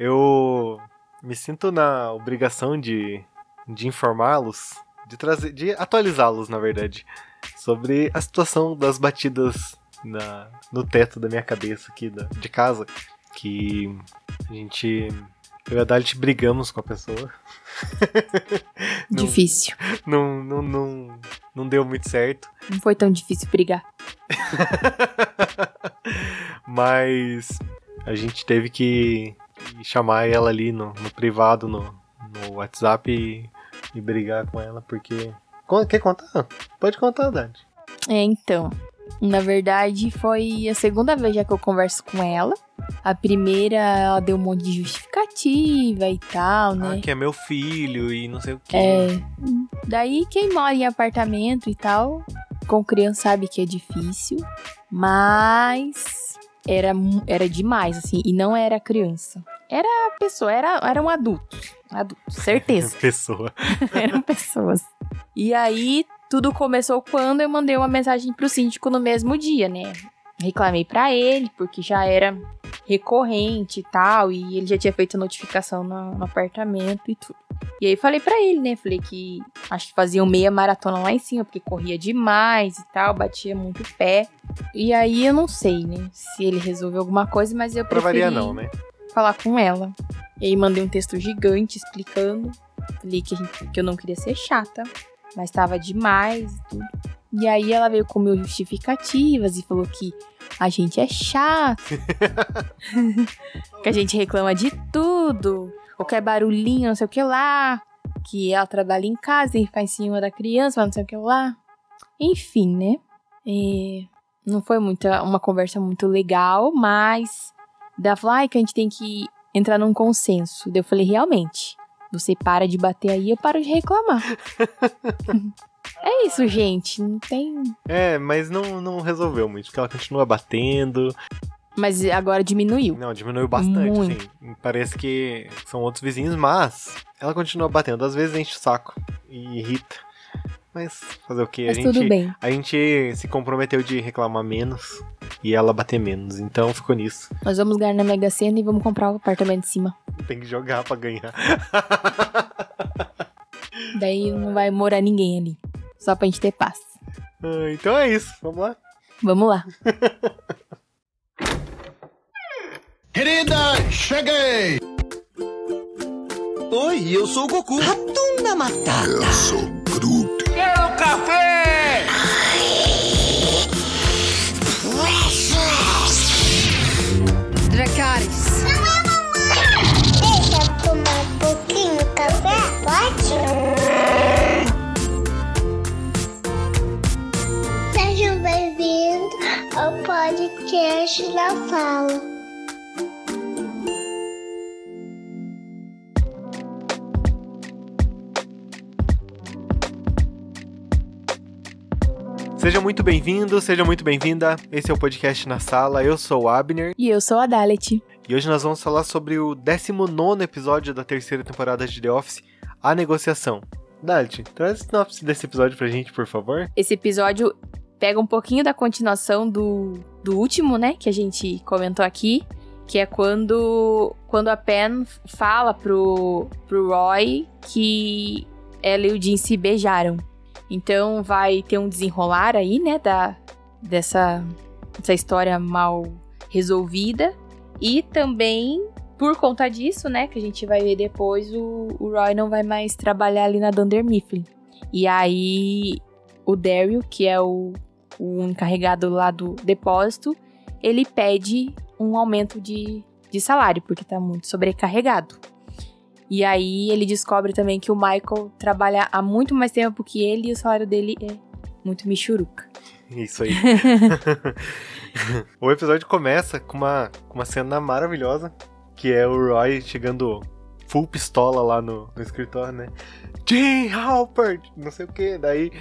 eu me sinto na obrigação de, de informá-los, de trazer, de atualizá-los, na verdade, sobre a situação das batidas na, no teto da minha cabeça aqui da, de casa, que a gente eu e a Dalit brigamos com a pessoa. não, difícil. Não, não, não, não deu muito certo. Não foi tão difícil brigar. Mas a gente teve que chamar ela ali no, no privado, no, no WhatsApp e, e, brigar com ela, porque. Quer contar? Pode contar, Dade. É, então. Na verdade, foi a segunda vez já que eu converso com ela. A primeira, ela deu um monte de justificativa e tal, né? Ah, que é meu filho e não sei o quê. É. Daí, quem mora em apartamento e tal, com criança sabe que é difícil, mas era, era demais, assim, e não era criança. Era pessoa, era, era um adulto. Adulto, certeza. pessoa. Eram pessoas. E aí, tudo começou quando eu mandei uma mensagem pro síndico no mesmo dia, né? Reclamei para ele, porque já era recorrente e tal, e ele já tinha feito notificação no, no apartamento e tudo. E aí falei para ele, né? Falei que acho que faziam meia maratona lá em cima, porque corria demais e tal, batia muito pé. E aí eu não sei, né? Se ele resolveu alguma coisa, mas eu preferi não, né? Falar com ela. E aí mandei um texto gigante explicando. Falei que, que eu não queria ser chata, mas tava demais e tudo. E aí ela veio com mil justificativas e falou que a gente é chato. que a gente reclama de tudo. Qualquer barulhinho, não sei o que lá. Que ela trabalha em casa e ficar em cima da criança, não sei o que lá. Enfim, né? E não foi muita, uma conversa muito legal, mas da falou, que a gente tem que entrar num consenso. Daí eu falei, realmente, você para de bater aí, eu paro de reclamar. é isso, gente. Não tem. É, mas não, não resolveu muito, porque ela continua batendo. Mas agora diminuiu. Não, diminuiu bastante, muito. assim. Parece que são outros vizinhos, mas ela continua batendo. Às vezes enche o saco e irrita. Mas fazer o quê? Mas a gente, tudo bem. A gente se comprometeu de reclamar menos e ela bater menos. Então ficou nisso. Nós vamos ganhar na Mega Sena e vamos comprar o apartamento de cima. Tem que jogar pra ganhar. Daí não vai morar ninguém ali. Só pra gente ter paz. Ah, então é isso. Vamos lá? Vamos lá. Querida, cheguei! Oi, eu sou o Goku. Ratunda Matata. Eu sou Groot. Quero café! Seja muito bem-vindo, seja muito bem-vinda. Esse é o podcast na sala. Eu sou o Abner. E eu sou a Dalet. E hoje nós vamos falar sobre o 19 episódio da terceira temporada de The Office, A Negociação. Dalet, traz a sinopse desse episódio pra gente, por favor. Esse episódio pega um pouquinho da continuação do, do último, né, que a gente comentou aqui, que é quando, quando a Pen fala pro, pro Roy que ela e o Jim se beijaram. Então vai ter um desenrolar aí, né, da, dessa, dessa história mal resolvida. E também, por conta disso, né, que a gente vai ver depois, o, o Roy não vai mais trabalhar ali na Dunder Mifflin. E aí, o Daryl, que é o, o encarregado lá do depósito, ele pede um aumento de, de salário, porque tá muito sobrecarregado. E aí ele descobre também que o Michael trabalha há muito mais tempo que ele e o salário dele é muito michuruca. Isso aí. o episódio começa com uma, com uma cena maravilhosa, que é o Roy chegando full pistola lá no, no escritório, né? Jim Halpert! Não sei o que. Daí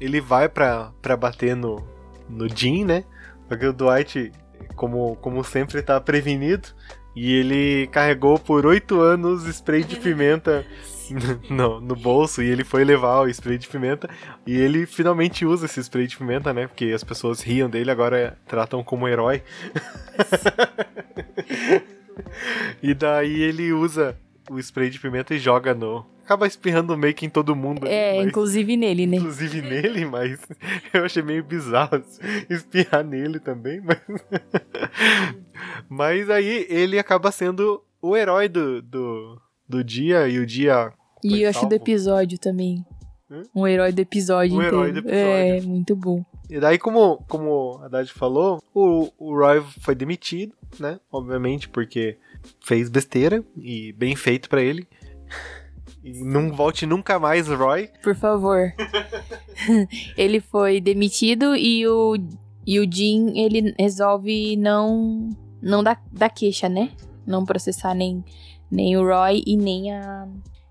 ele vai pra, pra bater no, no Jim, né? Porque o Dwight, como, como sempre, tá prevenido. E ele carregou por oito anos spray de pimenta no, no bolso e ele foi levar o spray de pimenta e ele finalmente usa esse spray de pimenta, né? Porque as pessoas riam dele, agora tratam como herói. E daí ele usa o spray de pimenta e joga no. Acaba espirrando meio que em todo mundo. É, mas- inclusive nele, né? Inclusive nele, mas eu achei meio bizarro espirrar nele também, mas. Mas aí ele acaba sendo o herói do, do, do dia e o dia. E eu acho do salvo. episódio também. Hã? Um herói do episódio Um herói inteiro. do episódio. É, muito bom. E daí, como, como a Haddad falou, o, o Roy foi demitido, né? Obviamente, porque fez besteira e bem feito pra ele. E não volte nunca mais, Roy. Por favor. ele foi demitido e o, e o Jim, ele resolve não não dar, dar queixa, né? Não processar nem, nem o Roy e nem a,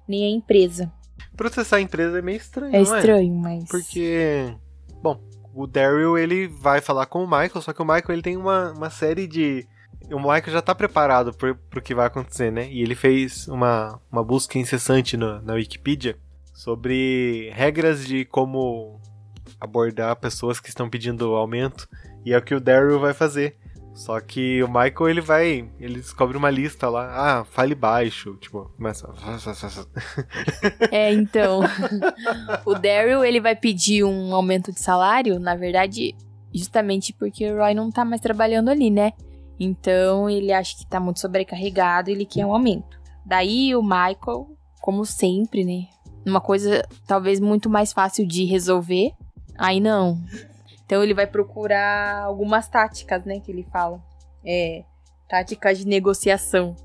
nem a empresa. Processar a empresa é meio estranho, É é? estranho, mas... Porque, bom, o Daryl ele vai falar com o Michael, só que o Michael ele tem uma, uma série de. O Michael já tá preparado pro, pro que vai acontecer, né? E ele fez uma, uma busca incessante no- na Wikipedia sobre regras de como abordar pessoas que estão pedindo aumento. E é o que o Daryl vai fazer. Só que o Michael ele vai. Ele descobre uma lista lá. Ah, fale baixo. Tipo, começa. É, então. o Daryl, ele vai pedir um aumento de salário, na verdade, justamente porque o Roy não tá mais trabalhando ali, né? Então, ele acha que tá muito sobrecarregado e ele quer um aumento. Daí, o Michael, como sempre, né? Uma coisa talvez muito mais fácil de resolver. Aí não. Então, ele vai procurar algumas táticas, né? Que ele fala. É. Táticas de negociação.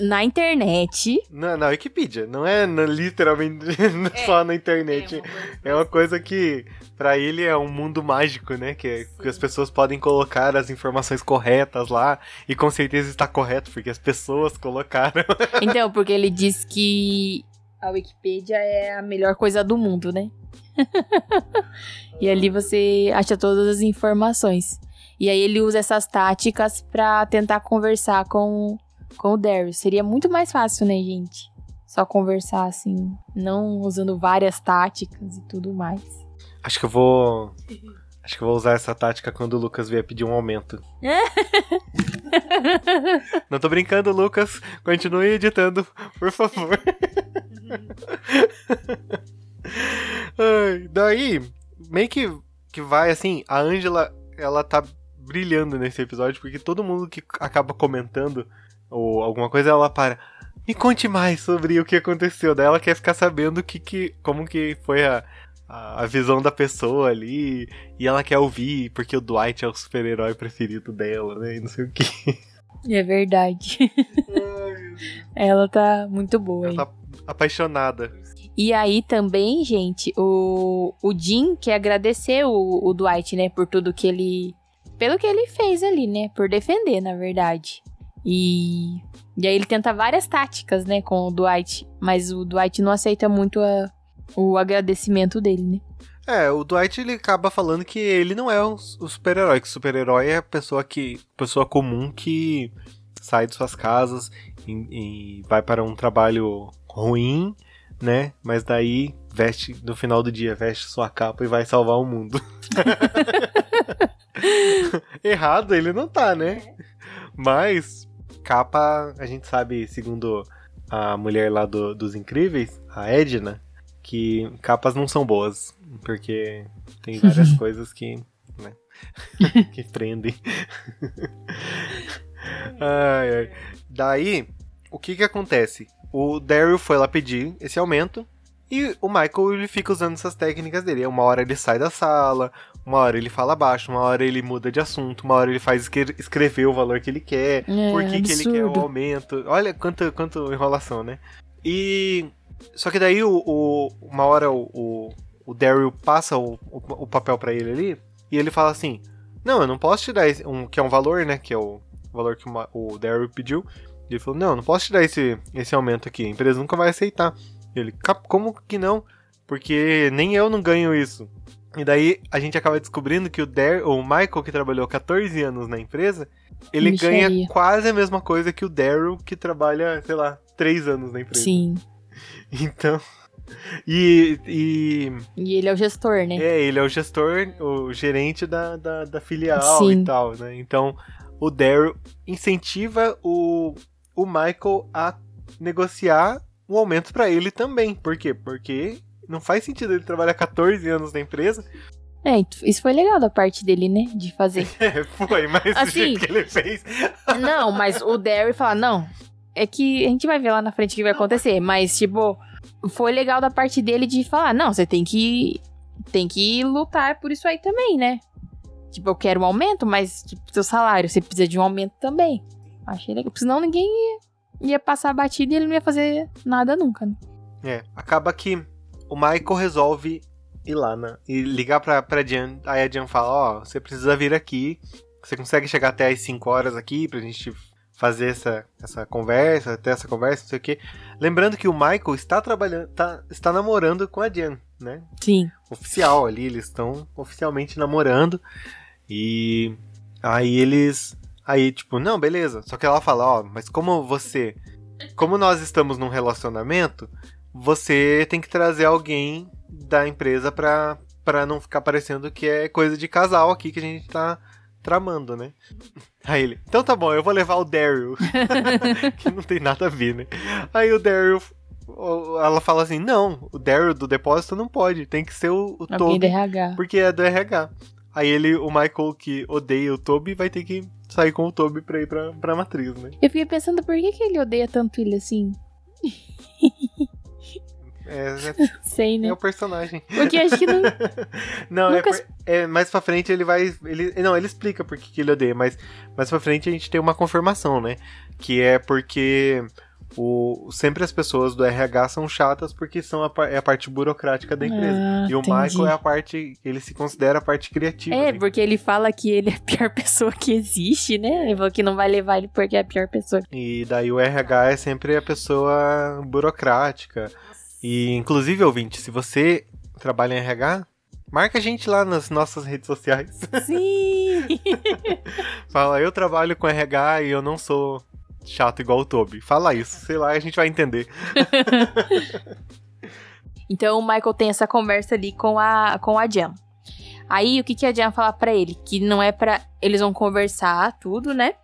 Na internet. Na, na Wikipedia, não é na- literalmente só na internet. É uma coisa que pra ele é um mundo mágico, né? Que, é- que as pessoas podem colocar as informações corretas lá e com certeza está correto porque as pessoas colocaram. Então, porque ele diz que a Wikipedia é a melhor coisa do mundo, né? e ali você acha todas as informações. E aí ele usa essas táticas pra tentar conversar com, com o Darius. Seria muito mais fácil, né, gente? Só conversar assim, não usando várias táticas e tudo mais. Acho que eu vou Acho que eu vou usar essa tática quando o Lucas vier pedir um aumento. Não tô brincando, Lucas. Continue editando, por favor. Ai, daí, meio que, que vai assim, a Angela, ela tá brilhando nesse episódio, porque todo mundo que acaba comentando ou alguma coisa, ela para. Me conte mais sobre o que aconteceu. Daí ela quer ficar sabendo que, que, como que foi a, a, a visão da pessoa ali. E ela quer ouvir, porque o Dwight é o super-herói preferido dela, né? E não sei o que. É verdade. Ela tá muito boa. Ela tá apaixonada. E aí também, gente, o, o Jim quer agradecer o, o Dwight, né, por tudo que ele. Pelo que ele fez ali, né? Por defender, na verdade. E. E aí ele tenta várias táticas, né, com o Dwight. Mas o Dwight não aceita muito a- o agradecimento dele, né? É, o Dwight ele acaba falando que ele não é o super-herói, que super-herói é a pessoa que. pessoa comum que sai de suas casas e, e vai para um trabalho ruim, né? Mas daí veste no final do dia, veste sua capa e vai salvar o mundo. Errado ele não tá, né? Mas capa, a gente sabe, segundo a mulher lá do- dos incríveis, a Edna, que capas não são boas, porque tem várias coisas que, né, que prendem. ai, ai. Daí, o que que acontece? O Daryl foi lá pedir esse aumento e o Michael ele fica usando essas técnicas dele. Uma hora ele sai da sala, uma hora ele fala baixo, uma hora ele muda de assunto, uma hora ele faz escre- escrever o valor que ele quer, É, por que, que ele quer o aumento. Olha quanto, quanto enrolação, né? E. Só que daí o, o- uma hora o, o, o Daryl passa o, o, papel pra ele ali e ele fala assim: Não, eu não posso te dar esse, um, que é um valor, né? Que é o valor que o Daryl pediu. E ele falou: Não, não posso te dar esse, esse aumento aqui, a empresa nunca vai aceitar. E ele: "Cap- Como que não? Porque nem eu não ganho isso. E daí a gente acaba descobrindo que o, Dar o Michael, que trabalhou 14 anos na empresa, ele ganha quase a mesma coisa que o Daryl, que trabalha, sei lá, 3 anos na empresa. Sim. Então. E, e E ele é o gestor, né? é, ele é o gestor, o gerente da, da, da filial Sim. e tal, né? Então, o Daryl incentiva o, o Michael a negociar um aumento pra ele também. Por quê? Porque não faz sentido ele trabalhar 14 anos na empresa. É, isso foi legal da parte dele, né? De fazer. É, foi, mas o Assim, jeito que ele fez. Não, mas o Derry fala, não, é que a gente vai ver lá na frente o que vai acontecer, mas, tipo, foi legal da parte dele de falar, não, você tem que, tem que lutar por isso aí também, né? Tipo, eu quero um aumento, mas, tipo, seu salário, você precisa de um aumento também. Achei legal, porque senão ninguém ia, ia passar a batida e ele não ia fazer nada nunca, né? É, acaba que o Michael resolve ir lá, né? E ligar pra, pra Jan. Aí a Jan fala, ó, você precisa vir aqui. Você consegue chegar até as 5 horas aqui pra gente fazer essa, essa conversa, ter essa conversa, não sei o quê. Lembrando que o Michael está trabalhando, tá, está namorando com a Jan, né? Sim. Oficial ali, eles estão oficialmente namorando. E aí eles. Aí, tipo, não, beleza. Só que ela fala, ó, mas como você. Como nós estamos num relacionamento, você tem que trazer alguém da empresa pra, pra não ficar parecendo que é coisa de casal aqui que a gente tá tramando, né? Aí ele, então tá bom, eu vou levar o Daryl. que não tem nada a ver, né? Aí o Daryl. Ela fala assim: não, o Daryl do depósito não pode, tem que ser o, o Toby, do RH. porque é do RH. Aí ele, o Michael que odeia o Toby, vai ter que sair com o Toby pra ir pra, pra matriz, né? Eu fiquei pensando, por que, que ele odeia tanto ele assim? É, Sei, é, né? é o personagem. Porque acho que não. Não, é, Nunca por- é mais pra frente ele vai. Ele, não, ele explica por que que ele odeia, mas mais pra frente a gente tem uma confirmação, né? Que é porque o, sempre as pessoas do RH são chatas porque são a, é a parte burocrática da empresa. Ah, e o entendi. Michael é a parte. Ele se considera a parte criativa. É, né? porque ele fala que ele é a pior pessoa que existe, né? Que não vai levar ele porque é a pior pessoa. E daí o RH é sempre a pessoa burocrática. E inclusive, ouvinte, se você trabalha em RH, marca a gente lá nas nossas redes sociais. Sim! Fala, eu trabalho com RH e eu não sou chato igual o Toby. Fala isso, sei lá, a gente vai entender. então o Michael tem essa conversa ali com a, com a Jan. Aí o que, que a Jan fala pra ele? Que não é pra. Eles vão conversar tudo, né?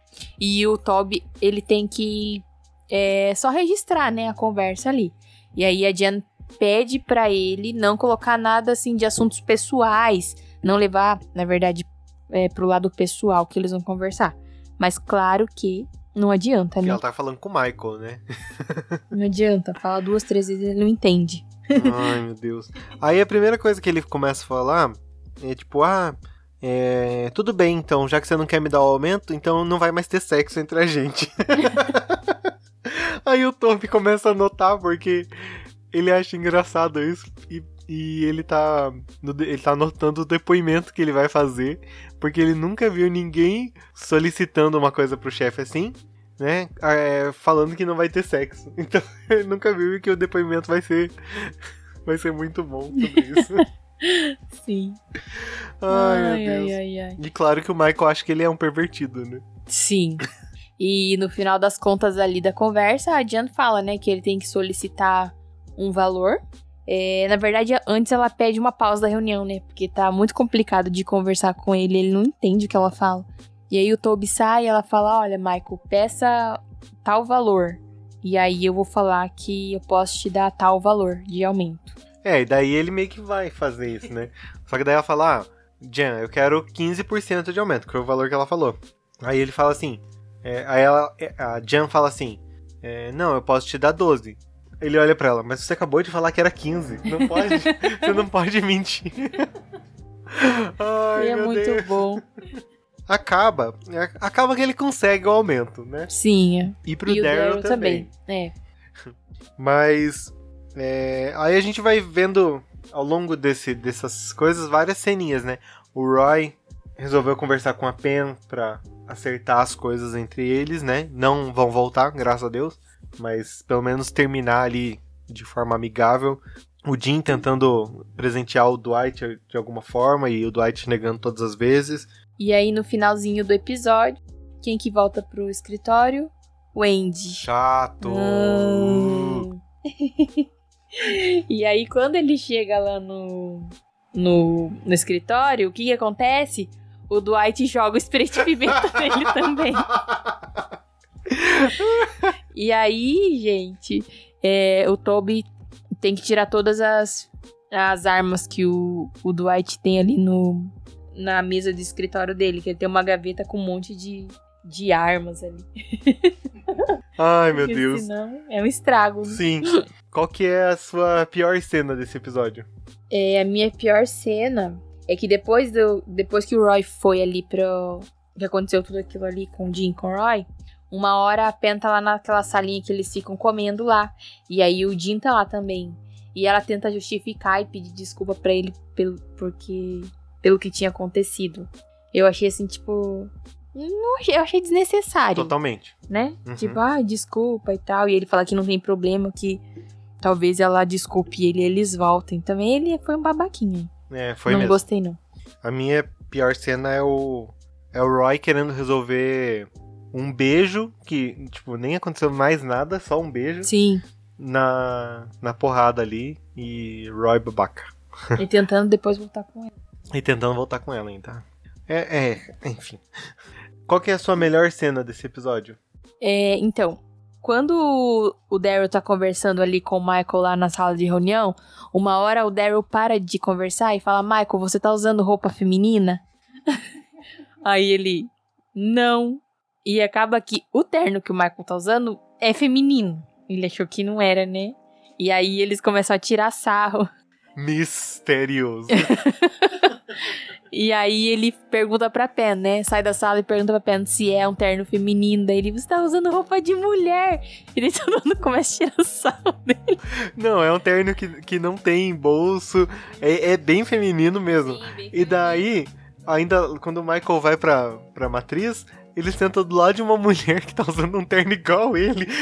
E o Toby, ele tem que é, só registrar, né, a conversa ali. E aí a Jan pede pra ele não colocar nada assim de assuntos pessoais, não levar, na verdade, é, pro lado pessoal que eles vão conversar. Mas claro que não adianta, E né? ela tá falando com o Michael, né? Não adianta. Fala duas, três vezes ele não entende. Ai, meu Deus. Aí a primeira coisa que ele começa a falar é tipo, ah, é, tudo bem então, já que você não quer me dar o aumento, então não vai mais ter sexo entre a gente. Aí o Toby começa a notar porque ele acha engraçado isso e, e ele tá ele tá anotando o depoimento que ele vai fazer, porque ele nunca viu ninguém solicitando uma coisa pro chefe assim. Né? É, falando que não vai ter sexo. Então, ele nunca viu que o depoimento vai ser vai ser muito bom sobre isso. Sim. Ai, meu Deus. ai, ai. E claro que o Michael acha que ele é um pervertido, né? Sim. E no final das contas ali da conversa, a Jan fala, né, que ele tem que solicitar um valor. É, na verdade, antes ela pede uma pausa da reunião, né? Porque tá muito complicado de conversar com ele, ele não entende o que ela fala. E aí o Toby sai e ela fala: Olha, Michael, peça tal valor. E aí eu vou falar que eu posso te dar tal valor de aumento. É, e daí ele meio que vai fazer isso, né? Só que daí ela fala, ah, Jan, eu quero 15% de aumento, que foi o valor que ela falou. Aí ele fala assim, é, aí ela, é, a Jan fala assim, é, não, eu posso te dar 12. Ele olha pra ela, mas você acabou de falar que era 15. Não pode, você não pode mentir. Ai, é muito Deus. bom. Acaba, é, acaba que ele consegue o aumento, né? Sim. é. E pro e Daryl também. também. É. Mas é, aí a gente vai vendo ao longo desse, dessas coisas várias ceninhas, né? O Roy resolveu conversar com a Pen pra acertar as coisas entre eles, né? Não vão voltar, graças a Deus, mas pelo menos terminar ali de forma amigável. O Jim tentando presentear o Dwight de alguma forma e o Dwight negando todas as vezes. E aí, no finalzinho do episódio, quem que volta pro escritório? O Andy. Chato! Hum. e aí, quando ele chega lá no, no, no escritório, o que que acontece? O Dwight joga o spray de pimenta nele também. E aí, gente, é, o Toby tem que tirar todas as, as armas que o, o Dwight tem ali no, na mesa de escritório dele, que ele tem uma gaveta com um monte de, de armas ali. Ai, meu Porque Deus. Senão é um estrago. né? Sim. Qual que é a sua pior cena desse episódio? É, a minha pior cena é que depois, do, depois que o Roy foi ali pro. que aconteceu tudo aquilo ali com o Jim e com o Roy, uma hora a Pen tá lá naquela salinha que eles ficam comendo lá. E aí o Jim tá lá também. E ela tenta justificar e pedir desculpa pra ele pelo, porque, pelo que tinha acontecido. Eu achei assim, tipo. Não eu achei desnecessário Totalmente. né? Uhum. Tipo, ah, desculpa e tal. E ele fala que não tem problema, que talvez ela desculpe ele e eles voltem. Também ele foi um babaquinho. É, foi não mesmo. gostei, não. A minha pior cena é o. É o Roy querendo resolver um beijo, que, tipo, nem aconteceu mais nada, só um beijo, Sim. na, na porrada ali. E Roy babaca. e tentando depois voltar com ele. E tentando voltar com ela ainda. É, é, enfim. Qual que é a sua melhor cena desse episódio? É, então, quando o- o Daryl tá conversando ali com o Michael lá na sala de reunião, uma hora o Daryl para de conversar e fala: Michael, você tá usando roupa feminina? Aí ele, não. E acaba que o terno que o Michael tá usando é feminino. Ele achou que não era, né? E aí eles começam a tirar sarro. Misterioso. E aí ele pergunta pra Pen, né? Sai da sala e pergunta pra Pen se é um terno feminino. Daí ele, você tá usando roupa de mulher. E daí todo mundo começa a tirar sarro dele. não, é um terno que, que não tem bolso. É, é bem feminino mesmo. E daí, ainda quando o Michael vai pra, pra matriz, ele senta do lado de uma mulher que tá usando um terno igual ele.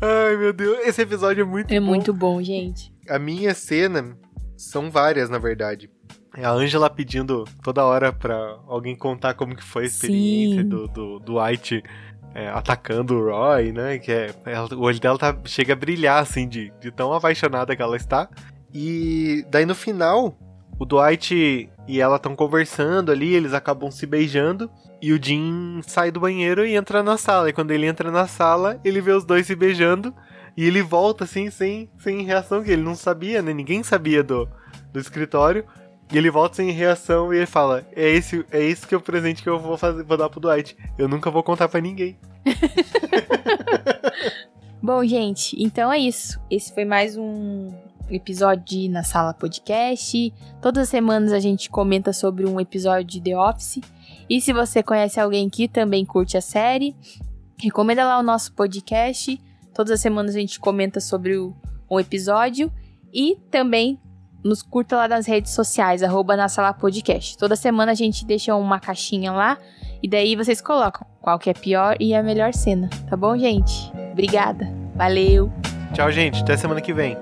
Ai, meu Deus. Esse episódio é muito É bom. muito bom, gente. A minha cena são várias, na verdade. É a Angela pedindo toda hora pra alguém contar como que foi a experiência Sim. do, do, do White é, atacando o Roy, né? Que é, ela- o olho dela tá, chega a brilhar, assim, de, de tão apaixonada que ela está. E daí no final, o Dwight e ela estão conversando ali, eles acabam se beijando. E o Jim sai do banheiro e entra na sala. E quando ele entra na sala, ele vê os dois se beijando. E ele volta assim, sem, sem reação, que ele não sabia, né? Ninguém sabia do, do escritório. E ele volta sem reação e ele fala: É esse, é esse que é o presente que eu vou fazer, vou dar pro Dwight. Eu nunca vou contar pra ninguém. Bom, gente, então é isso. Esse foi mais um episódio de Na Sala Podcast. Todas as semanas a gente comenta sobre um episódio de The Office. E se você conhece alguém que também curte a série, recomenda lá o nosso podcast. Todas as semanas a gente comenta sobre o- um episódio. E também nos curta lá nas redes sociais, arroba na sala podcast. Toda semana a gente deixa uma caixinha lá. E daí vocês colocam qual que é a pior e a melhor cena, tá bom, gente? Obrigada. Valeu. Tchau, gente. Até semana que vem.